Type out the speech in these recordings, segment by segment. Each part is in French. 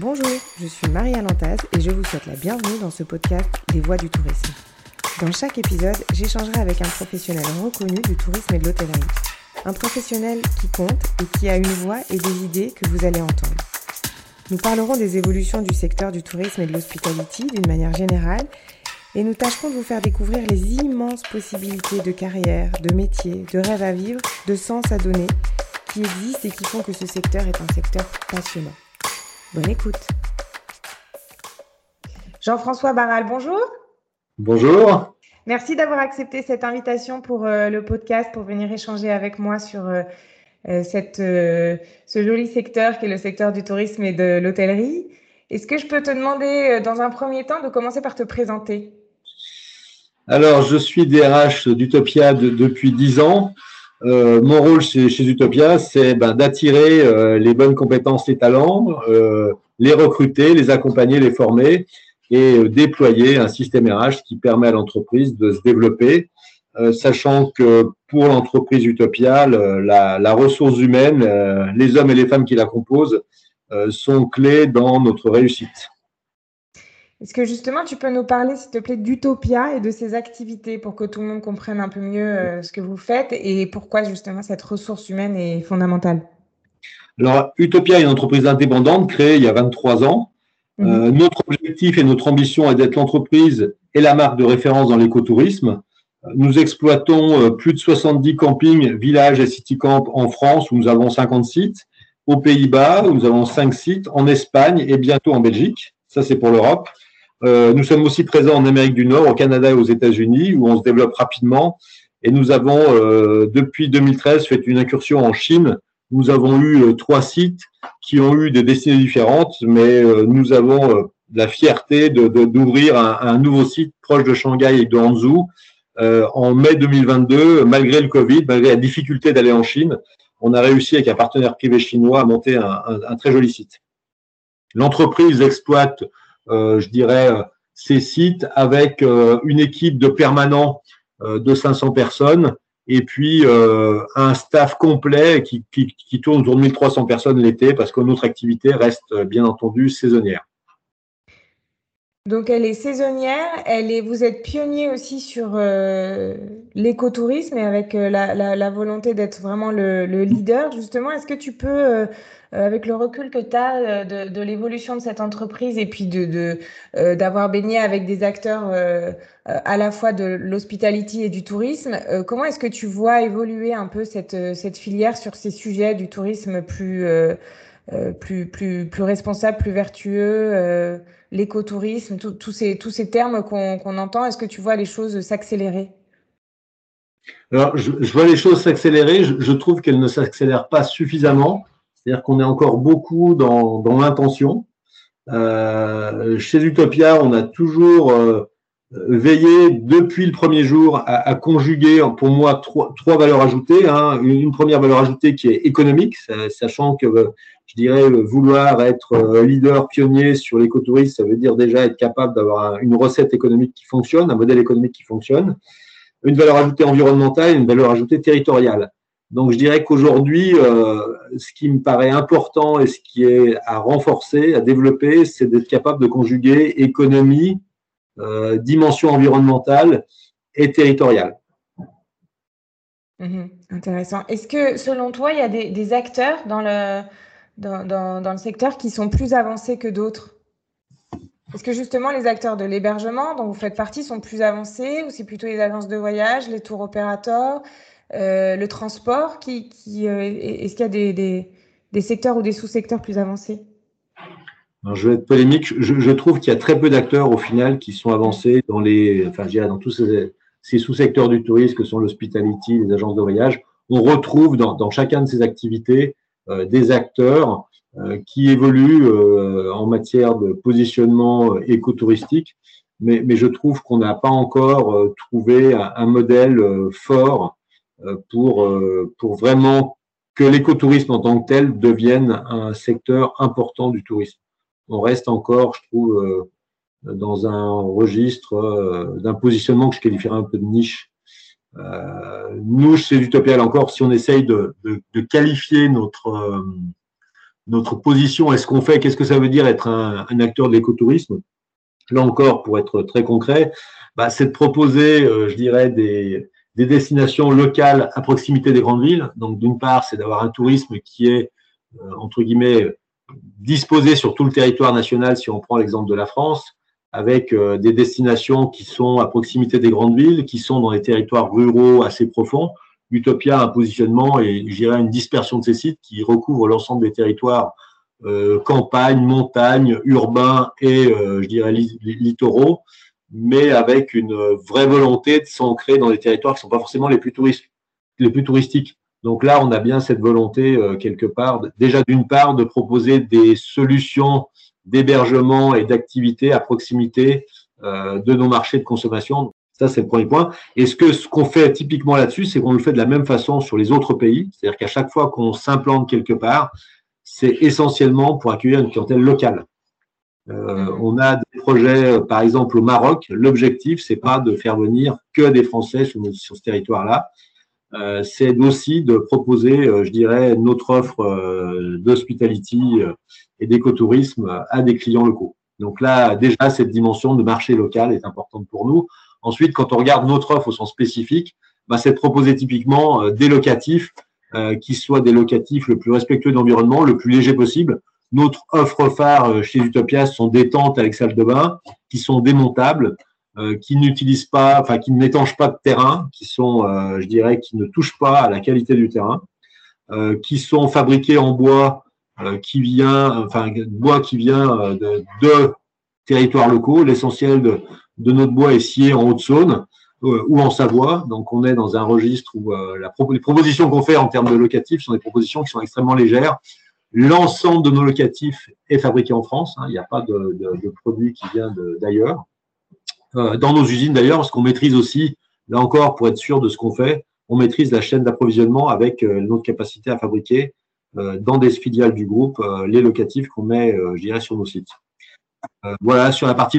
Bonjour, je suis Marie Lantaz et je vous souhaite la bienvenue dans ce podcast des voix du tourisme. Dans chaque épisode, j'échangerai avec un professionnel reconnu du tourisme et de l'hôtellerie. Un professionnel qui compte et qui a une voix et des idées que vous allez entendre. Nous parlerons des évolutions du secteur du tourisme et de l'hospitality d'une manière générale et nous tâcherons de vous faire découvrir les immenses possibilités de carrière, de métier, de rêve à vivre, de sens à donner qui existent et qui font que ce secteur est un secteur passionnant. Bonne écoute. Jean-François Barral, bonjour. Bonjour. Merci d'avoir accepté cette invitation pour euh, le podcast, pour venir échanger avec moi sur euh, euh, ce joli secteur qui est le secteur du tourisme et de l'hôtellerie. Est-ce que je peux te demander dans un premier temps de commencer par te présenter? Alors, je suis DRH d'Utopia depuis 10 ans. Euh, mon rôle chez, Utopia, c'est ben, d'attirer euh, les bonnes compétences, les talents, euh, les recruter, les accompagner, les former et déployer un système RH qui permet à l'entreprise de se développer, sachant que pour l'entreprise Utopia, la, la, ressource humaine, les hommes et les femmes qui la composent, sont clés dans notre réussite. Est-ce que justement tu peux nous parler, s'il te plaît, d'Utopia et de ses activités pour que tout le monde comprenne un peu mieux euh, ce que vous faites et pourquoi justement cette ressource humaine est fondamentale? Alors, Utopia est une entreprise indépendante créée il y a 23 ans. Mhm. Euh, notre objectif et notre ambition est d'être l'entreprise et la marque de référence dans l'écotourisme. Nous exploitons euh, plus de 70 campings, villages et city camps en France où nous avons 50 sites, aux Pays-Bas où nous avons 5 sites, en Espagne et bientôt en Belgique. Ça, c'est pour l'Europe. Euh, nous sommes aussi présents en Amérique du Nord, au Canada et aux États-Unis, où on se développe rapidement. Et nous avons, euh, depuis 2013, fait une incursion en Chine. Nous avons eu euh, trois sites qui ont eu des destinées différentes, mais nous avons la fierté d'ouvrir de, un, un, nouveau site proche de Shanghai et de Hangzhou en mai 2022, malgré le Covid, malgré la difficulté d'aller en Chine. On a réussi avec un partenaire privé chinois à monter un, très joli site. L'entreprise exploite je dirais, euh, ces sites avec euh, une équipe de permanents de 500 personnes et puis un staff complet qui, qui, tourne autour de 1300 personnes l'été parce que notre activité reste bien entendu saisonnière. Donc elle est saisonnière, elle est, vous êtes pionnier aussi sur l'écotourisme et avec la, volonté d'être vraiment le, leader justement. Est-ce que tu peux euh, avec le recul que tu as euh, de, l'évolution de cette entreprise et puis de, euh, d'avoir baigné avec des acteurs à la fois de l'hospitality et du tourisme, comment est-ce que tu vois évoluer un peu cette, cette filière sur ces sujets du tourisme plus, plus, plus, plus responsable, plus vertueux, l'écotourisme, tous ces, tous ces termes qu'on, entend, est-ce que tu vois les choses s'accélérer? Alors, je, vois les choses s'accélérer. je trouve qu'elles ne s'accélèrent pas suffisamment. C'est-à-dire qu'on est encore beaucoup dans, l'intention. Euh, chez Utopia, on a toujours euh, veillé depuis le premier jour à, conjuguer, pour moi, trois, valeurs ajoutées. Hein. Une, première valeur ajoutée qui est économique, sachant que je dirais vouloir être euh, leader pionnier sur l'écotourisme, ça veut dire déjà être capable d'avoir une recette économique qui fonctionne, un modèle économique qui fonctionne. Une valeur ajoutée environnementale et une valeur ajoutée territoriale. Donc, je dirais qu'aujourd'hui, euh, ce qui me paraît important et ce qui est à renforcer, à développer, c'est d'être capable de conjuguer économie, euh, dimension environnementale et territoriale. Mhm, intéressant. Est-ce que, selon toi, il y a des, acteurs dans le, dans, dans, le secteur qui sont plus avancés que d'autres? Est-ce que justement les acteurs de l'hébergement dont vous faites partie sont plus avancés ou c'est plutôt les agences de voyage, les tours opérateurs? Euh, le transport euh, Est-ce qu'il y a des, secteurs ou des sous-secteurs plus avancés? Je vais être polémique. Je, trouve qu'il y a très peu d'acteurs au final qui sont avancés dans les, enfin, dans tous ces, sous-secteurs du tourisme que sont l'hospitality, les agences de voyage. On retrouve dans, chacun de ces activités euh, des acteurs qui évoluent en matière de positionnement écotouristique, mais, je trouve qu'on n'a pas encore trouvé un modèle fort pour, euh, pour vraiment que l'écotourisme en tant que tel devienne un secteur important du tourisme. On reste encore, je trouve, euh, dans un registre d'un positionnement que je qualifierais un peu de niche. nous, chez Utopia, encore, si on essaye de, de, de qualifier notre, notre position et ce qu'on fait, qu'est-ce que ça veut dire être un, acteur de l'écotourisme? Là encore, pour être très concret, bah, c'est de proposer, euh, je dirais, des, destinations locales à proximité des grandes villes. Donc, d'une part, c'est d'avoir un tourisme qui est, euh, entre guillemets, disposé sur tout le territoire national, si on prend l'exemple de la France, avec euh, des destinations qui sont à proximité des grandes villes, qui sont dans des territoires ruraux assez profonds. Utopia a un positionnement et je dirais une dispersion de ces sites qui recouvrent l'ensemble des territoires euh, campagne, montagne, urbains et euh, je dirais littoraux, mais avec une vraie volonté de s'ancrer dans des territoires qui ne sont pas forcément les plus, touristiques. Donc là, on a bien cette volonté euh, quelque part, déjà d'une part, de proposer des solutions d'hébergement et d'activité à proximité euh, de nos marchés de consommation. Ça, c'est le premier point. Et ce que ce qu'on fait typiquement là-dessus, c'est qu'on le fait de la même façon sur les autres pays. C'est-à-dire qu'à chaque fois qu'on s'implante quelque part, c'est essentiellement pour accueillir une clientèle locale. Euh, on a des projets, euh, par exemple au Maroc. L'objectif, c'est pas de faire venir que des Français sur, ce territoire-là. Euh, c'est aussi de proposer, je dirais, notre offre d'hospitality et d'écotourisme à des clients locaux. Donc là, déjà, cette dimension de marché local est importante pour nous. Ensuite, quand on regarde notre offre au sens spécifique, bah, c'est de proposer typiquement des locatifs qui soient des locatifs le plus respectueux de l'environnement, le plus léger possible. Notre offre phare chez Utopia sont des tentes avec salle de bain qui sont démontables, euh, qui n'utilisent pas, enfin qui n'étanchent pas de terrain, qui sont, euh, je dirais, qui ne touchent pas à la qualité du terrain, euh, qui sont fabriqués en bois qui vient, enfin bois qui vient de, territoires locaux. L'essentiel de, notre bois est scié en Haute-Saône ou en Savoie. Donc on est dans un registre où les propositions qu'on fait en termes de locatifs sont des propositions qui sont extrêmement légères. L'ensemble de nos locatifs est fabriqué en France. Hein. il n'y a pas de, produit qui vient d'ailleurs. Euh, dans nos usines d'ailleurs, parce qu'on maîtrise aussi, là encore, pour être sûr de ce qu'on fait, on maîtrise la chaîne d'approvisionnement avec euh, notre capacité à fabriquer euh, dans des filiales du groupe les locatifs qu'on met, je dirais, sur nos sites. voilà, sur la partie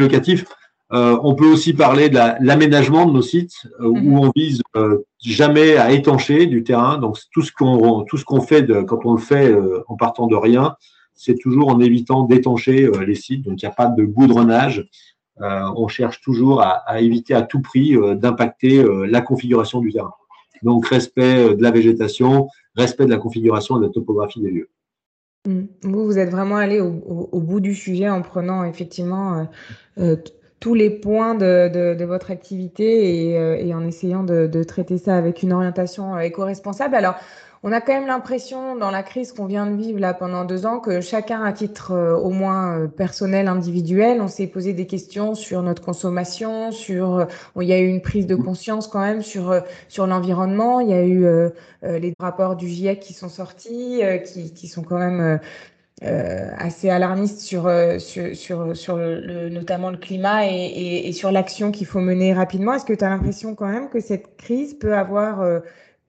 locatif, on peut aussi parler de l'aménagement de nos sites où mhm. on vise jamais à étancher du terrain. Donc tout ce qu'on tout ce qu'on fait de, quand on le fait en partant de rien, c'est toujours en évitant d'étancher les sites. Donc il n'y a pas de goudronnage. Euh, on cherche toujours à, éviter à tout prix euh, d'impacter euh, la configuration du terrain. Donc, respect de la végétation, respect de la configuration et de la topographie des lieux. Mmh. Vous, vous êtes vraiment allé au, bout du sujet en prenant effectivement tous les points de, votre activité et, en essayant de, de, traiter ça avec une orientation éco-responsable. Alors, on a quand même l'impression dans la crise qu'on vient de vivre là pendant deux ans que chacun à titre euh, au moins euh, personnel, individuel, on s'est posé des questions sur notre consommation, sur euh, il y a eu une prise de conscience quand même sur sur l'environnement. Il y a eu les rapports du GIEC qui sont sortis, qui, qui sont quand même assez alarmistes sur, sur, sur, sur le, notamment le climat et, et, et sur l'action qu'il faut mener rapidement. Est-ce que tu as l'impression quand même que cette crise peut avoir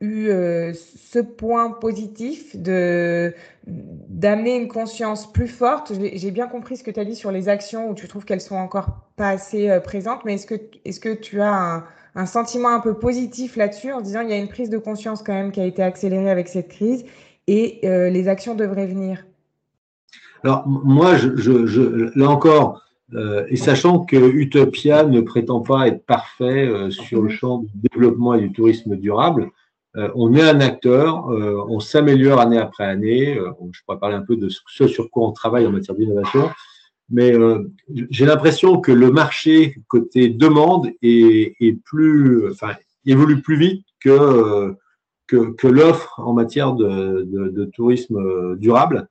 eu euh, ce point positif de d'amener une conscience plus forte? J'ai bien compris ce que tu as dit sur les actions où tu trouves qu'elles sont encore pas assez euh, présentes, mais est-ce que, est-ce que tu as un, un sentiment un peu positif là-dessus en disant il y a une prise de conscience quand même qui a été accélérée avec cette crise et euh, les actions devraient venir? Alors moi, je, je, là encore, et sachant que Utopia ne prétend pas être parfait sur le champ du développement et du tourisme durable, euh, on est un acteur, euh, on s'améliore année après année. Euh, je pourrais parler un peu de ce sur quoi on travaille en matière d'innovation. Mais j'ai l'impression que le marché côté demande est, plus, enfin, évolue plus vite que, que, l'offre en matière de, tourisme durable.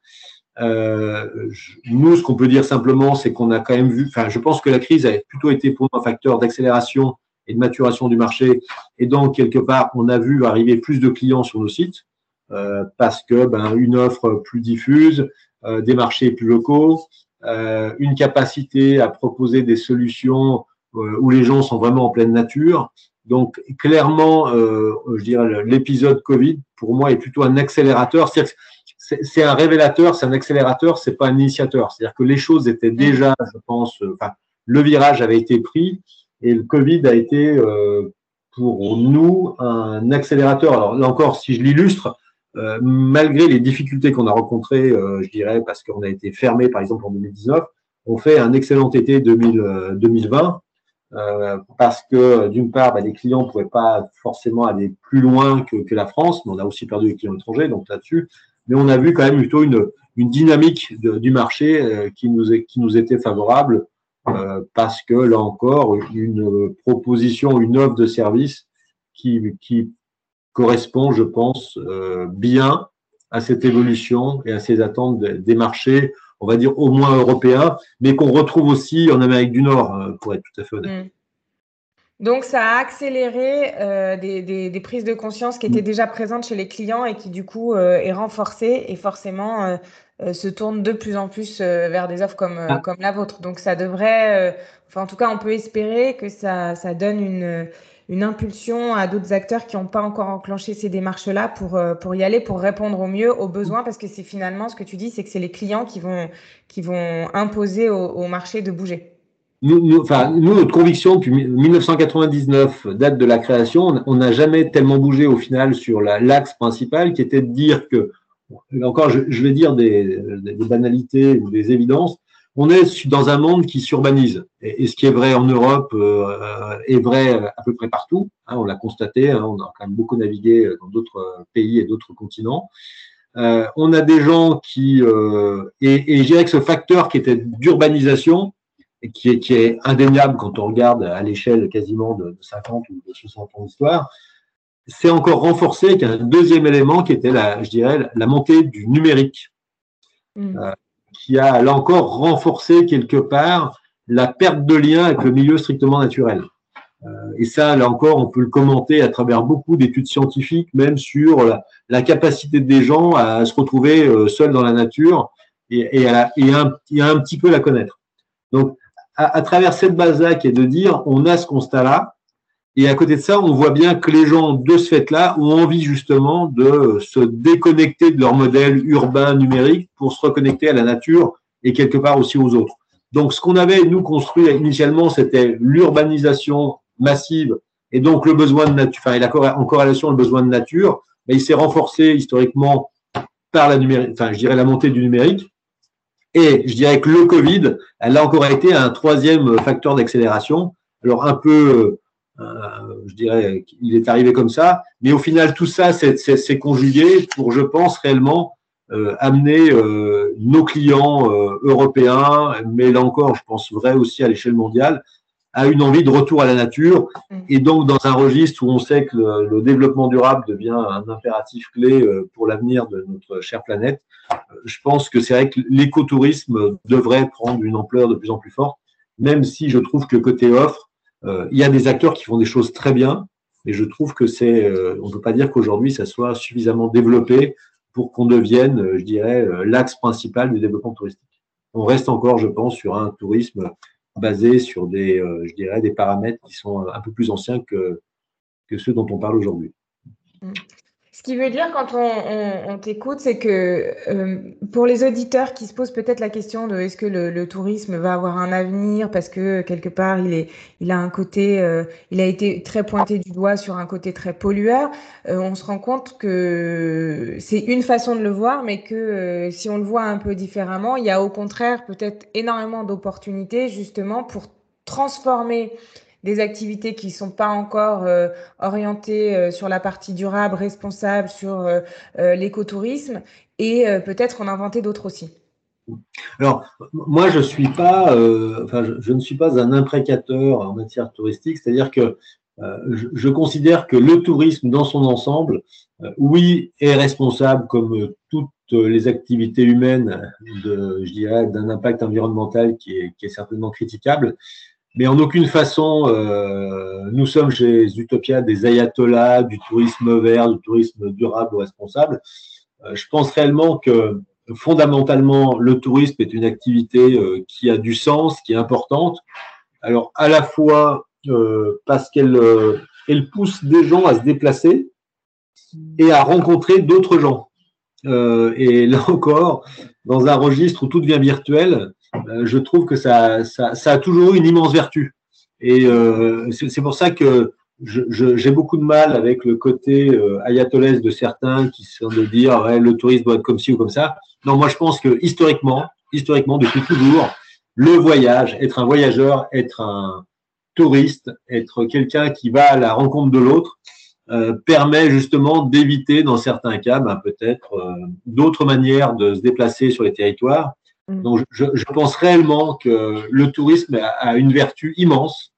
Nous, ce qu'on peut dire simplement, c'est qu'on a quand même vu, enfin, je pense que la crise a plutôt été pour un facteur d'accélération et de maturation du marché. Et donc, quelque part, on a vu arriver plus de clients sur nos sites euh, parce que ben, une offre plus diffuse, euh, des marchés plus locaux, euh, une capacité à proposer des solutions où les gens sont vraiment en pleine nature. Donc, clairement, je dirais, l'épisode Covid, pour moi, est plutôt un accélérateur. C'est un révélateur, c'est un accélérateur, c'est pas un initiateur. C'est-à-dire que les choses étaient déjà, je pense, enfin, le virage avait été pris et le Covid a été euh, pour nous un accélérateur. Alors là encore, si je l'illustre, malgré les difficultés qu'on a rencontrées, je dirais, parce qu'on a été fermé, par exemple, en 2019, on fait un excellent été 2020 euh, parce que d'une part, bah, les clients ne pouvaient pas forcément aller plus loin que, que, la France, mais on a aussi perdu les clients étrangers, donc là-dessus. Mais on a vu quand même plutôt une, une dynamique du marché euh, qui, nous est, qui nous était favorable euh, parce que là encore, une proposition, une offre de service qui, qui correspond, je pense, euh, bien à cette évolution et à ces attentes des marchés on va dire au moins européen, mais qu'on retrouve aussi en Amérique du Nord, pour être tout à fait honnête. Mm. Donc, ça a accéléré euh, des, prises de conscience qui étaient déjà présentes chez les clients et qui, du coup, euh, est renforcée et forcément se tourne de plus en plus vers des offres comme, ah. comme la vôtre. Donc, ça devrait, enfin, en tout cas, on peut espérer que ça, ça donne une, une impulsion à d'autres acteurs qui n'ont pas encore enclenché ces démarches-là pour, euh, pour y aller, pour répondre au mieux aux besoins, parce que c'est finalement ce que tu dis, c'est que c'est les clients qui vont, qui vont imposer au, marché de bouger. Nous, enfin, nous, notre conviction depuis 1999, date de la création, on n'a jamais tellement bougé au final sur l'axe principal qui était de dire que, encore je, vais dire des, des, banalités ou des évidences, on est dans un monde qui s'urbanise. Et, ce qui est vrai en Europe euh, est vrai à peu près partout. Hein, on l'a constaté, hein, on a quand même beaucoup navigué dans d'autres pays et d'autres continents. Euh, on a des gens qui, euh, et, et je dirais que ce facteur qui était d'urbanisation, qui est, qui est indéniable quand on regarde à l'échelle quasiment de, 50 ou de 60 ans d'histoire, c'est encore renforcé avec un deuxième élément qui était, la, je dirais, la montée du numérique. Mmh qui a là encore renforcé quelque part la perte de lien avec le milieu strictement naturel. Euh, et ça, là encore, on peut le commenter à travers beaucoup d'études scientifiques, même sur la, capacité des gens à se retrouver euh, seuls dans la nature et, et, à, et, un, un, petit peu la connaître. Donc, à, à travers cette base-là, qui est de dire, on a ce constat-là, et à côté de ça, on voit bien que les gens de ce fait-là ont envie justement de se déconnecter de leur modèle urbain numérique pour se reconnecter à la nature et quelque part aussi aux autres. Donc, ce qu'on avait, nous, construit initialement, c'était l'urbanisation massive et donc le besoin de nature, enfin, et la, en corrélation le besoin de nature, mais il s'est renforcé historiquement par la numérique, enfin, je dirais la montée du numérique. Et je dirais que le Covid, elle a encore été un troisième facteur d'accélération. Alors, un peu euh, je dirais qu'il est arrivé comme ça. Mais au final, tout ça, c'est conjugué pour, je pense, réellement euh, amener euh, nos clients européens, mais là encore, je pense vrai aussi à l'échelle mondiale, à une envie de retour à la nature. Et donc, dans un registre où on sait que le, développement durable devient un impératif clé pour l'avenir de notre chère planète, je pense que c'est vrai que l'écotourisme devrait prendre une ampleur de plus en plus forte, même si je trouve que côté offre, euh, il y a des acteurs qui font des choses très bien, mais je trouve que c'est, euh, on ne peut pas dire qu'aujourd'hui ça soit suffisamment développé pour qu'on devienne, euh, je dirais, l'axe principal du développement touristique. On reste encore, je pense, sur un tourisme basé sur des, je dirais, des paramètres qui sont un peu plus anciens que, que ceux dont on parle aujourd'hui. Ce qui veut dire, quand on, t'écoute, c'est que euh, pour les auditeurs qui se posent peut-être la question de est-ce que le, tourisme va avoir un avenir parce que quelque part il est, il a un côté, euh, il a été très pointé du doigt sur un côté très pollueur. Euh, on se rend compte que c'est une façon de le voir, mais que si on le voit un peu différemment, il y a au contraire peut-être énormément d'opportunités justement pour transformer des activités qui ne sont pas encore euh, orientées euh, sur la partie durable, responsable, sur euh, l'écotourisme, et peut-être en inventer d'autres aussi. Alors, moi, je suis pas, enfin, je, ne suis pas un imprécateur en matière touristique, c'est-à-dire que je, considère que le tourisme dans son ensemble, oui, est responsable comme toutes les activités humaines, de, je dirais, d'un impact environnemental qui est, qui est certainement critiquable, mais en aucune façon, euh, nous sommes chez Utopia des ayatollahs du tourisme vert, du tourisme durable ou responsable. Euh, je pense réellement que fondamentalement, le tourisme est une activité euh, qui a du sens, qui est importante. Alors, à la fois euh, parce qu'elle elle pousse des gens à se déplacer et à rencontrer d'autres gens. et là encore, dans un registre où tout devient virtuel, je trouve que ça, a toujours eu une immense vertu. Et euh, c'est pour ça que j'ai beaucoup de mal avec le côté euh, de certains qui sont de dire le tourisme doit être comme ci ou comme ça. Non, moi je pense que historiquement, historiquement depuis toujours, le voyage, être un voyageur, être un touriste, être quelqu'un qui va à la rencontre de l'autre, euh, permet justement d'éviter dans certains cas ben, peut-être euh, d'autres manières de se déplacer sur les territoires. Mm. Donc je, je, pense réellement que le tourisme a, a une vertu immense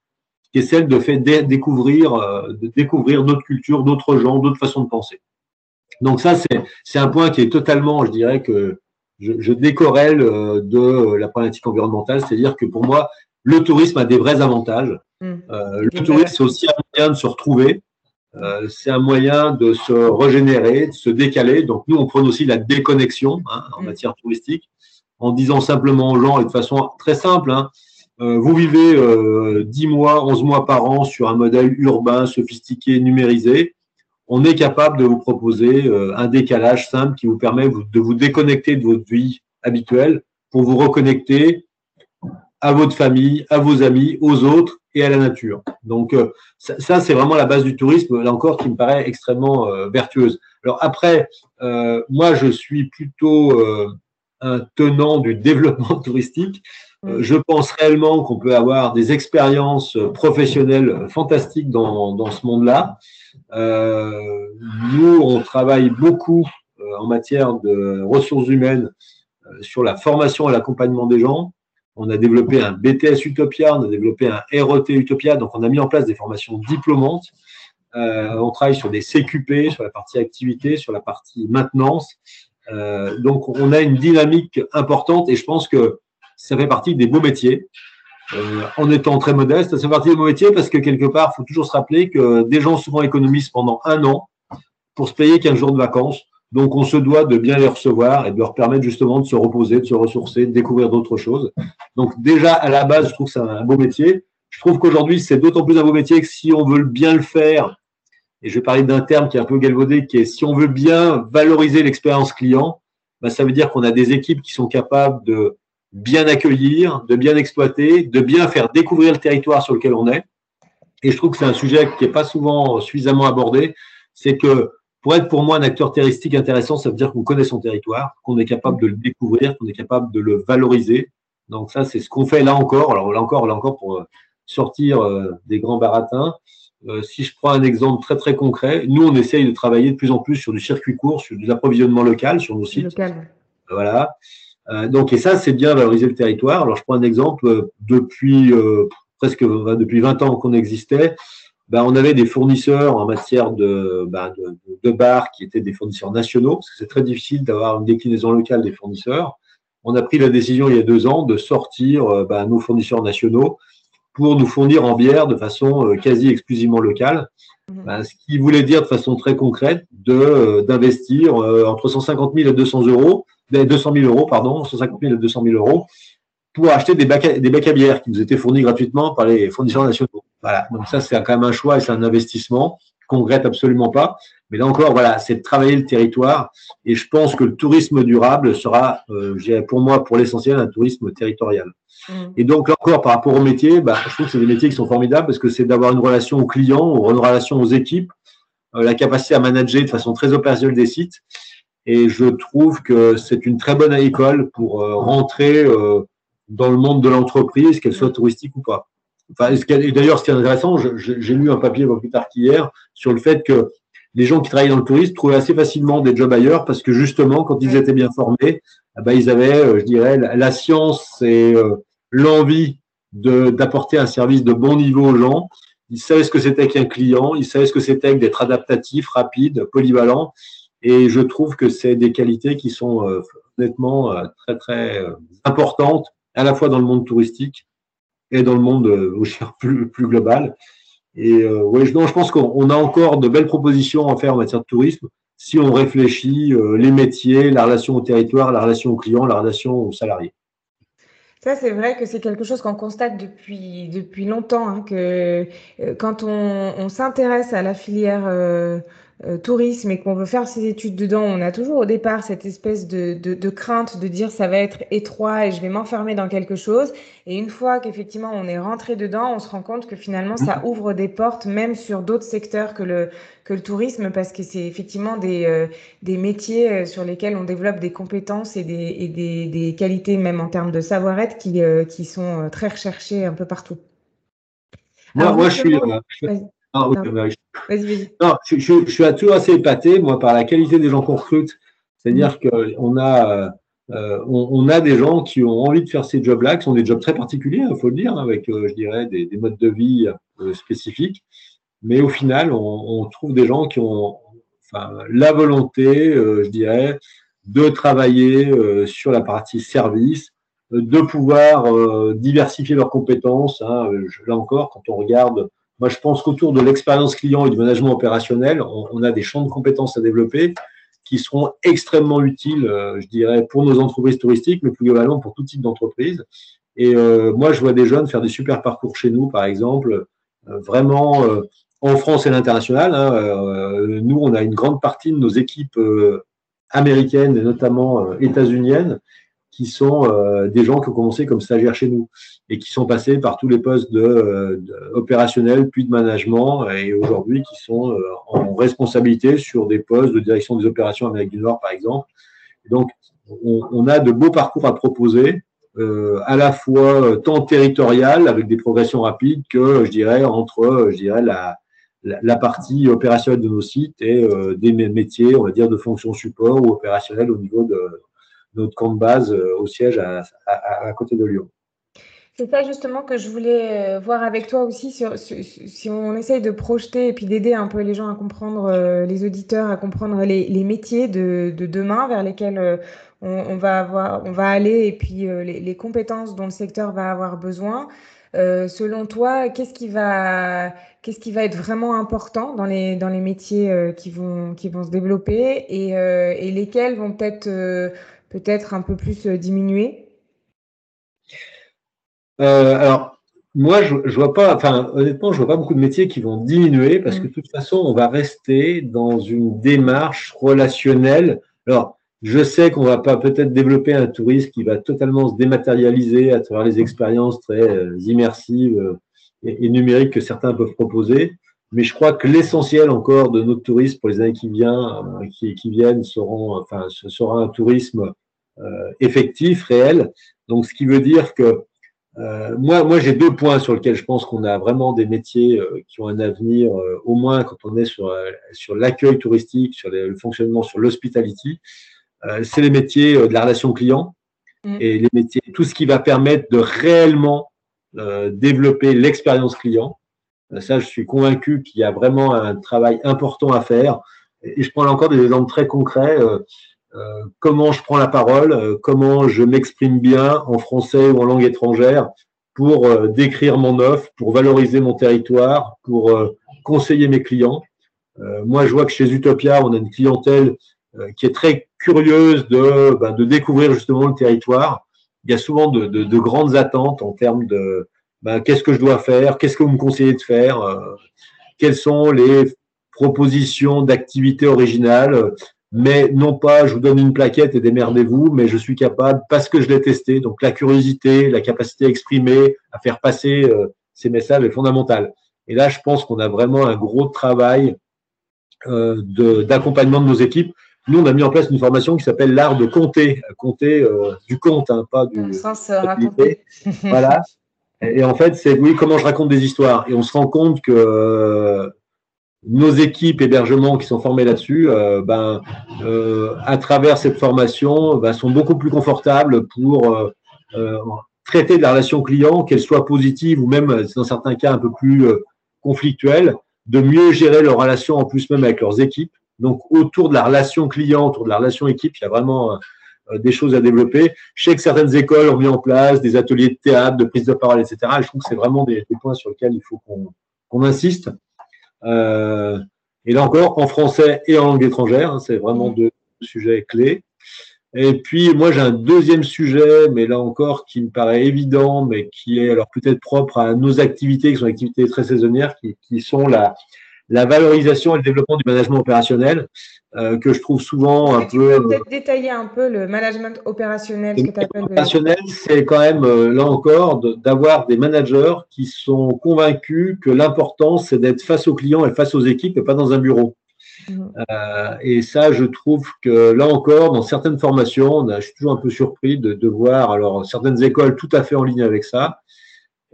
qui est celle de faire découvrir, euh, de découvrir d'autres cultures, d'autres gens, d'autres façons de penser. Donc ça, c'est un point qui est totalement, je dirais que je, je décorrèle euh, de la problématique environnementale, c'est-à-dire que pour moi, le tourisme a des vrais avantages. Mmh. Euh, le tourisme, c'est aussi un moyen de se retrouver, euh, c'est un moyen de se régénérer, de se décaler. Donc nous, on prône aussi la déconnexion hein, en mmh. matière touristique, en disant simplement aux gens, et de façon très simple, hein, euh, vous vivez euh, 10 mois, 11 mois par an sur un modèle urbain, sophistiqué, numérisé. On est capable de vous proposer euh, un décalage simple qui vous permet de vous déconnecter de votre vie habituelle pour vous reconnecter à votre famille, à vos amis, aux autres et à la nature. Donc euh, ça, c'est vraiment la base du tourisme, là encore, qui me paraît extrêmement vertueuse. Alors après, moi, je suis plutôt tenant du développement touristique. Euh, je pense réellement qu'on peut avoir des expériences professionnelles fantastiques dans, dans ce monde-là. Euh, nous, on travaille beaucoup euh, en matière de ressources humaines sur la formation et l'accompagnement des gens. On a développé un BTS Utopia, on a développé un RET Utopia, donc on a mis en place des formations diplômantes. Euh, on travaille sur des CQP, sur la partie activité, sur la partie maintenance. Euh, donc on a une dynamique importante et je pense que ça fait partie des beaux métiers. Euh, en étant très modeste, ça fait partie des beaux métiers parce que quelque part, il faut toujours se rappeler que des gens souvent économisent pendant un an pour se payer 15 jours de vacances. Donc, on se doit de bien les recevoir et de leur permettre justement de se reposer, de se ressourcer, de découvrir d'autres choses. Donc, déjà, à la base, je trouve que c'est un beau métier. Je trouve qu'aujourd'hui, c'est d'autant plus un beau métier que si on veut bien le faire, et je vais parler d'un terme qui est un peu galvaudé, qui est si on veut bien valoriser l'expérience client, ben, ça veut dire qu'on a des équipes qui sont capables de bien accueillir, de bien exploiter, de bien faire découvrir le territoire sur lequel on est. Et je trouve que c'est un sujet qui n'est pas souvent suffisamment abordé. C'est que pour être pour moi un acteur touristique intéressant, ça veut dire qu'on connaît son territoire, qu'on est capable de le découvrir, qu'on est capable de le valoriser. Donc ça, c'est ce qu'on fait là encore. Alors là encore, là encore pour sortir euh, des grands baratins. Euh, si je prends un exemple très très concret, nous on essaye de travailler de plus en plus sur du circuit court, sur de l'approvisionnement local sur nos sites. Local. Voilà. Euh, donc, et ça, c'est bien valoriser le territoire. Alors, je prends un exemple. Euh, depuis euh, presque depuis 20 ans qu'on existait, ben, on avait des fournisseurs en matière de, ben, de, de, bars qui étaient des fournisseurs nationaux, parce que c'est très difficile d'avoir une déclinaison locale des fournisseurs. On a pris la décision il y a deux ans de sortir ben, nos fournisseurs nationaux pour nous fournir en bière de façon quasi exclusivement locale. Mmh. Ben, ce qui voulait dire de façon très concrète de d'investir entre 150 000 et 200 euros 200 000 euros, pardon, 150 000 à 200 000 euros, pour acheter des bacs, à, des bacs à bière qui nous étaient fournis gratuitement par les fournisseurs nationaux. Voilà. Donc ça, c'est quand même un choix et c'est un investissement qu'on regrette absolument pas. Mais là encore, voilà, c'est de travailler le territoire. Et je pense que le tourisme durable sera, euh, pour moi, pour l'essentiel, un tourisme territorial. Mmh. Et donc, là encore, par rapport aux métiers, bah, je trouve que c'est des métiers qui sont formidables parce que c'est d'avoir une relation aux clients, une relation aux équipes, euh, la capacité à manager de façon très opérationnelle des sites. Et je trouve que c'est une très bonne école pour euh, rentrer dans le monde de l'entreprise, qu'elle soit touristique ou pas. Enfin, et d'ailleurs, ce qui est intéressant, j'ai lu un papier plus tard qu'hier sur le fait que les gens qui travaillent dans le tourisme trouvaient assez facilement des jobs ailleurs parce que justement, quand ils étaient bien formés, eh ben, ils avaient, euh, je dirais, la science et l'envie d'apporter un service de bon niveau aux gens. Ils savaient ce que c'était qu'un client, ils savaient ce que c'était d'être adaptatif, rapide, polyvalent. Et je trouve que c'est des qualités qui sont euh, honnêtement euh, très, très euh, importantes, à la fois dans le monde touristique dans le monde plus, plus global. Et ouais, je, non, je pense qu'on a encore de belles propositions à faire en matière de tourisme si on réfléchit les métiers, la relation au territoire, la relation aux clients, la relation aux salariés. Ça, c'est vrai que c'est quelque chose qu'on constate depuis, depuis longtemps, hein, que quand on, on s'intéresse à la filière euh, tourisme et qu'on veut faire ses études dedans, on a toujours au départ cette espèce de, de, crainte de dire ça va être étroit et je vais m'enfermer dans quelque chose. Et une fois qu'effectivement on est rentré dedans, on se rend compte que finalement ça mmh. ouvre des portes même sur d'autres secteurs que le, que le tourisme parce que c'est effectivement des, euh, des métiers euh, sur lesquels on développe des compétences et des, et des, des qualités même en termes de savoir-être qui, qui sont très recherchées un peu partout. Moi, moi je suis... Ah, oui, Non, je, je, suis toujours assez épaté, moi, par la qualité des gens qu'on recrute. C'est-à-dire mm. qu'on a, euh, on, a des gens qui ont envie de faire ces jobs-là, qui sont des jobs très particuliers, il faut le dire, avec, euh, je dirais, des, modes de vie euh, spécifiques. Mais au final, on, trouve des gens qui ont enfin, la volonté, je dirais, de travailler sur la partie service, de pouvoir diversifier leurs compétences. Hein. Là encore, quand on regarde moi, je pense qu'autour de l'expérience client et du management opérationnel, on, a des champs de compétences à développer qui seront extrêmement utiles, euh, je dirais, pour nos entreprises touristiques, mais plus globalement pour tout type d'entreprise. Et euh, moi, je vois des jeunes faire des super parcours chez nous, par exemple, euh, vraiment en France et à l'international. Hein, nous, on a une grande partie de nos équipes américaines et notamment états-uniennes qui sont euh, des gens qui ont commencé comme stagiaires chez nous et qui sont passés par tous les postes de, euh, opérationnels puis de management et aujourd'hui qui sont euh, en responsabilité sur des postes de direction des opérations Amérique du Nord par exemple. donc on, on a de beaux parcours à proposer à la fois tant territorial avec des progressions rapides que je dirais entre je dirais la, la, partie opérationnelle de nos sites et des métiers on va dire de fonction support ou opérationnel au niveau de notre camp de base euh, au siège à, côté de Lyon. C'est ça justement que je voulais euh, voir avec toi aussi, si on essaye de projeter et puis d'aider un peu les gens à comprendre, euh, les auditeurs à comprendre les, métiers de, demain vers lesquels on, va avoir, on va aller et puis les, compétences dont le secteur va avoir besoin. selon toi, qu'est-ce qui va, qu'est-ce qui va être vraiment important dans les, dans les métiers qui, vont, qui vont se développer et, et lesquels vont peut-être peut-être un peu plus euh, diminuer euh, Alors, moi, je, je vois pas, enfin, honnêtement, je vois pas beaucoup de métiers qui vont diminuer parce que mm. de toute façon, on va rester dans une démarche relationnelle. Alors, je sais qu'on va pas peut-être développer un tourisme qui va totalement se dématérialiser à travers les expériences très euh, immersives et, numériques que certains peuvent proposer. Mais je crois que l'essentiel encore de notre tourisme pour les années qui viennent, qui, qui viennent seront, enfin, ce sera un tourisme effectif, réel. Donc, ce qui veut dire que euh, moi, moi j'ai deux points sur lesquels je pense qu'on a vraiment des métiers euh, qui ont un avenir, au moins quand on est sur, sur l'accueil touristique, sur le fonctionnement, sur l'hospitality. c'est les métiers de la relation client mm. et les métiers, tout ce qui va permettre de réellement développer l'expérience client. Ça, je suis convaincu qu'il y a vraiment un travail important à faire. Et je prends encore des exemples très concrets. Euh, comment je prends la parole, euh, comment je m'exprime bien en français ou en langue étrangère pour euh, décrire mon offre, pour valoriser mon territoire, pour conseiller mes clients. moi, je vois que chez Utopia, on a une clientèle qui est très curieuse de, ben, de découvrir justement le territoire. Il y a souvent de, de, de grandes attentes en termes de ben, qu'est-ce que je dois faire, qu'est-ce que vous me conseillez de faire, quelles sont les propositions d'activités originales, mais non pas je vous donne une plaquette et démerdez-vous, mais je suis capable, parce que je l'ai testé, donc la curiosité, la capacité à exprimer, à faire passer euh, ces messages est fondamentale. Et là, je pense qu'on a vraiment un gros travail euh, d'accompagnement de, nos équipes. Nous, on a mis en place une formation qui s'appelle l'art de compter, compter euh, du compte, hein, pas du. sens raconter. voilà. Et en fait, c'est oui, comment je raconte des histoires. Et on se rend compte que nos équipes hébergement qui sont formées là-dessus, euh, ben, euh, à travers cette formation, ben, sont beaucoup plus confortables pour euh, traiter de la relation client, qu'elle soit positive ou même, dans certains cas, un peu plus conflictuelle, de mieux gérer leur relation en plus même avec leurs équipes. Donc, autour de la relation client, autour de la relation équipe, il y a vraiment des choses à développer. Je sais que certaines écoles ont mis en place des ateliers de théâtre, de prise de parole, etc. je trouve que c'est vraiment des, points sur lesquels il faut qu'on insiste. Euh, et là encore, en français et en langue étrangère, hein, c'est vraiment mmh. deux sujets clés. Et puis, moi, j'ai un deuxième sujet, mais là encore, qui me paraît évident, mais qui est alors peut-être propre à nos activités, qui sont activités très saisonnières, qui, qui sont la, la valorisation et le développement du management opérationnel, euh, que je trouve souvent un tu peu. peux peut-être détailler un peu le management opérationnel, que tu appelles. Opérationnel, c'est quand même, euh, là encore, d'avoir des managers qui sont convaincus que l'important, c'est d'être face aux clients et face aux équipes et pas dans un bureau. Mmh. Euh, et ça, je trouve que là encore, dans certaines formations, je suis toujours un peu surpris de, de voir, alors certaines écoles tout à fait en ligne avec ça,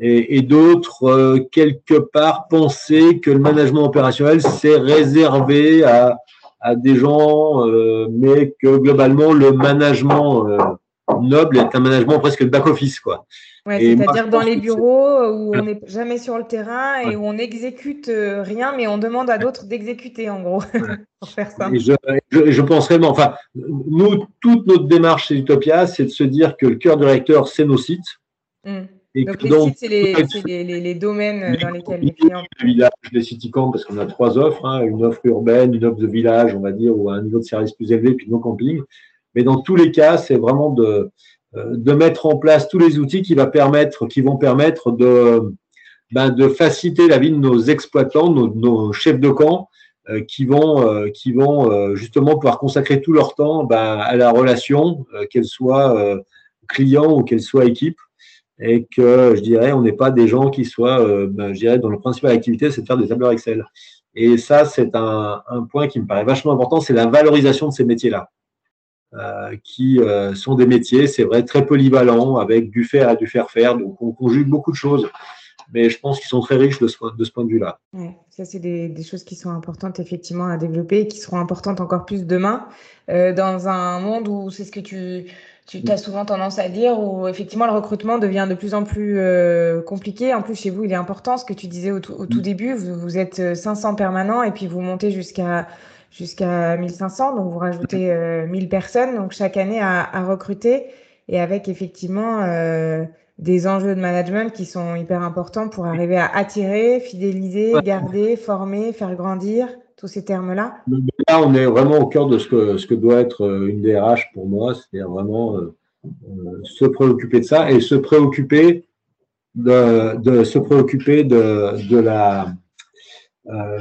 et, d'autres, euh, quelque part, penser que le management opérationnel, c'est réservé à, à, des gens, euh, mais que globalement, le management euh, noble est un management presque de back-office. quoi. Ouais, C'est-à-dire dans les bureaux où on n'est jamais sur le terrain et où on n'exécute rien, mais on demande à d'autres d'exécuter, en gros, pour faire ça. Et je, je, pense réellement, enfin, nous, toute notre démarche chez Utopia, c'est de se dire que le cœur du recteur, c'est nos sites. Mmh donc, les sites, c'est les, domaines dans lesquels les clients. Les villages, les citycamps, parce qu'on a trois offres hein, une offre urbaine, une offre de village, on va dire, ou un niveau de service plus élevé, puis non camping. Mais dans tous les cas, c'est vraiment de, euh, de mettre en place tous les outils qui, va permettre, qui vont permettre de, ben, de faciliter la vie de nos exploitants, nos, nos chefs de camp, euh, qui vont, euh, qui vont justement pouvoir consacrer tout leur temps ben, à la relation, qu'elle soit client ou qu'elle soit équipe et que je dirais, on n'est pas des gens qui soient, euh, ben, je dirais, dont le principal activité, c'est de faire des tableurs Excel. Et ça, c'est un, point qui me paraît vachement important, c'est la valorisation de ces métiers-là, euh, qui euh, sont des métiers, c'est vrai, très polyvalents, avec du faire et du faire-faire. Donc, on conjugue beaucoup de choses, mais je pense qu'ils sont très riches de ce, point de vue-là. Ouais, ça, c'est des, des, choses qui sont importantes, effectivement, à développer et qui seront importantes encore plus demain, dans un monde où c'est ce que tu tu as souvent tendance à dire où effectivement le recrutement devient de plus en plus euh, compliqué. En plus, chez vous, il est important ce que tu disais au, tout mm. début. Vous, êtes 500 euh, permanents et puis vous montez jusqu'à jusqu'à 1500, donc vous rajoutez 1000 mm. euh, personnes, donc chaque année à, à recruter et avec effectivement des enjeux de management qui sont hyper importants pour arriver à attirer, fidéliser, garder, former, faire grandir ces termes-là Là, on est vraiment au cœur de ce que, ce que doit être euh, une DRH pour moi, c'est-à-dire vraiment euh, euh, se préoccuper de ça et se préoccuper de, se préoccuper de, de la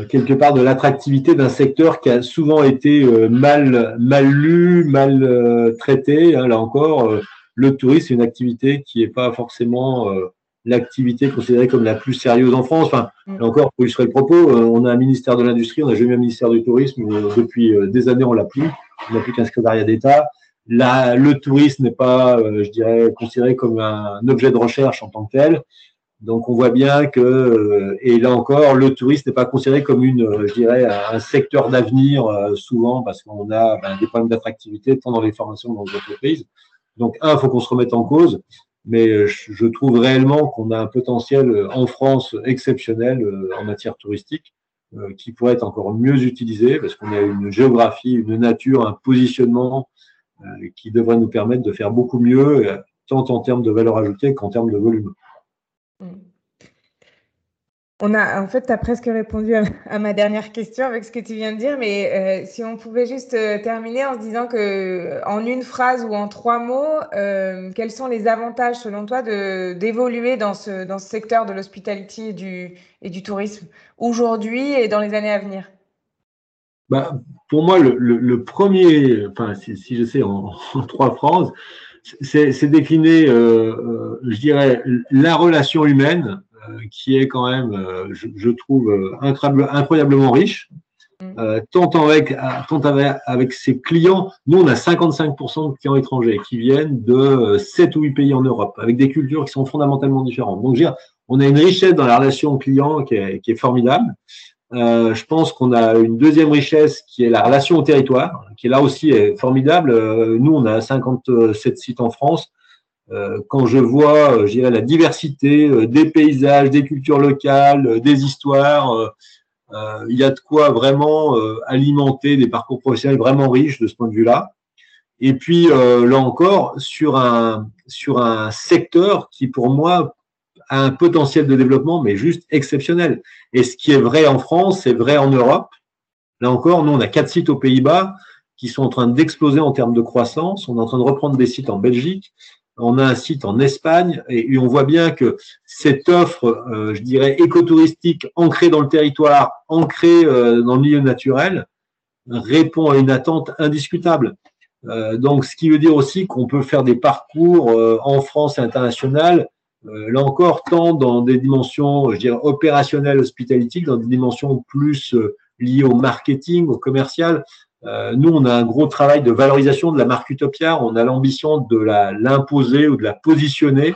quelque part de l'attractivité d'un secteur qui a souvent été mal mal lu, mal traité. Hein, là encore, le tourisme c'est une activité qui n'est pas forcément l'activité considérée comme la plus sérieuse en France. Enfin, mm. encore, pour illustrer le propos, euh, on a un ministère de l'Industrie, on n'a jamais un ministère du Tourisme. depuis euh, des années, on l'a plus. On n'a plus qu'un secrétariat d'État. Là, le tourisme n'est pas, euh, je dirais, considéré comme un objet de recherche en tant que tel. Donc, on voit bien que, et là encore, le tourisme n'est pas considéré comme une, je dirais, un secteur d'avenir, souvent parce qu'on a ben, des problèmes d'attractivité tant dans les formations que dans les entreprises. Donc, un, il faut qu'on se remette en cause mais euh, je trouve réellement qu'on a un potentiel euh, en France exceptionnel euh, en matière touristique qui pourrait être encore mieux utilisé parce qu'on a une géographie, une nature, un positionnement qui devrait nous permettre de faire beaucoup mieux, tant en termes de valeur ajoutée qu'en termes de volume. On a, en fait, tu as presque répondu à, ma dernière question avec ce que tu viens de dire, mais euh, si on pouvait juste euh, terminer en se disant que, en une phrase ou en trois mots, euh, quels sont les avantages, selon toi, d'évoluer dans ce, dans ce secteur de l'hospitality et du, tourisme aujourd'hui et dans les années à venir? Bah, Pour moi, le, premier, enfin, si, si j'essaie en, en, trois phrases, c'est décliner, je dirais, la relation humaine euh, qui est quand même, euh, je, trouve, euh, incroyablement riche. Mm. tant avec, tant avec, ses clients, nous on a 55% de clients étrangers qui viennent de 7 ou 8 pays en Europe, avec des cultures qui sont fondamentalement différentes. Donc, je veux dire, on a une richesse dans la relation client qui est, qui est formidable. Euh, je pense qu'on a une deuxième richesse qui est la relation au territoire, qui là aussi est formidable. nous, on a 57 sites en France. Euh, quand je vois, euh, je dirais, la diversité euh, des paysages, des cultures locales, des histoires, il y a de quoi vraiment alimenter des parcours professionnels vraiment riches de ce point de vue-là. Et puis, là encore, sur un, sur un secteur qui, pour moi, a un potentiel de développement, mais juste exceptionnel. Et ce qui est vrai en France, c'est vrai en Europe. Là encore, nous, on a quatre sites aux Pays-Bas qui sont en train d'exploser en termes de croissance. On est en train de reprendre des sites en Belgique. On a un site en Espagne et, on voit bien que cette offre, euh, je dirais, écotouristique ancrée dans le territoire, ancrée euh, dans le milieu naturel, répond à une attente indiscutable. Euh, donc, ce qui veut dire aussi qu'on peut faire des parcours en France et international, là encore, tant dans des dimensions, je dirais, opérationnelles, hospitalitiques, dans des dimensions plus liées au marketing, au commercial, euh, nous, on a un gros travail de valorisation de la marque Utopia. On a l'ambition de l'imposer ou de la positionner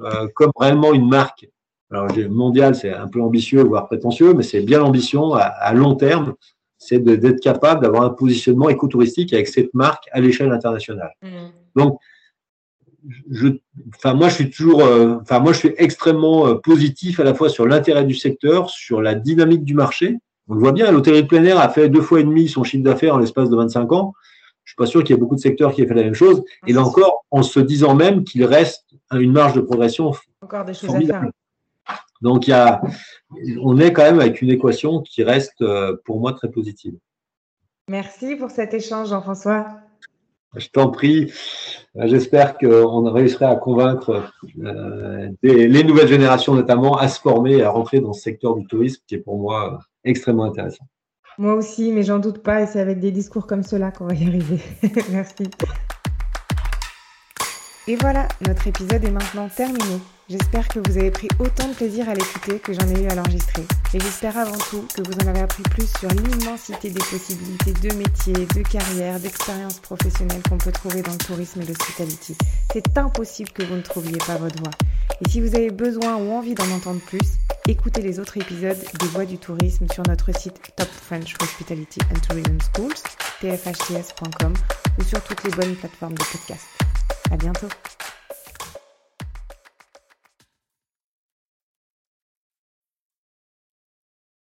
euh, comme réellement une marque. Alors, mondial, c'est un peu ambitieux, voire prétentieux, mais c'est bien l'ambition à, long terme, c'est d'être capable d'avoir un positionnement écotouristique avec cette marque à l'échelle internationale. Mmh. Donc, je, enfin, moi, je suis toujours, euh, enfin, moi, je suis extrêmement positif à la fois sur l'intérêt du secteur, sur la dynamique du marché, on le voit bien, l'hôtellerie de plein air a fait deux fois et demi son chiffre d'affaires en l'espace de 25 ans. Je suis pas sûr qu'il y ait beaucoup de secteurs qui aient fait la même chose. Et là encore, en se disant même qu'il reste une marge de progression encore des choses à faire. Donc, il y a, on est quand même avec une équation qui reste, euh, pour moi, très positive. Merci pour cet échange, Jean-François. Je t'en prie. J'espère qu'on réussira à convaincre euh, les nouvelles générations, notamment, à se former, à rentrer dans ce secteur du tourisme qui est pour moi extrêmement intéressant. Moi aussi, mais j'en doute pas, et c'est avec des discours comme cela qu'on va y arriver. Merci. Et voilà, notre épisode est maintenant terminé. J'espère que vous avez pris autant de plaisir à l'écouter que j'en ai eu à l'enregistrer. Et j'espère avant tout que vous en avez appris plus sur l'immensité des possibilités de métiers, de carrières, d'expériences professionnelles qu'on peut trouver dans le tourisme et l'hospitality. C'est impossible que vous ne trouviez pas votre voie. Et si vous avez besoin ou envie d'en entendre plus, écoutez les autres épisodes des Voix du tourisme sur notre site Top French Hospitality and Tourism Schools, tfhts.com ou sur toutes les bonnes plateformes de podcast. À bientôt!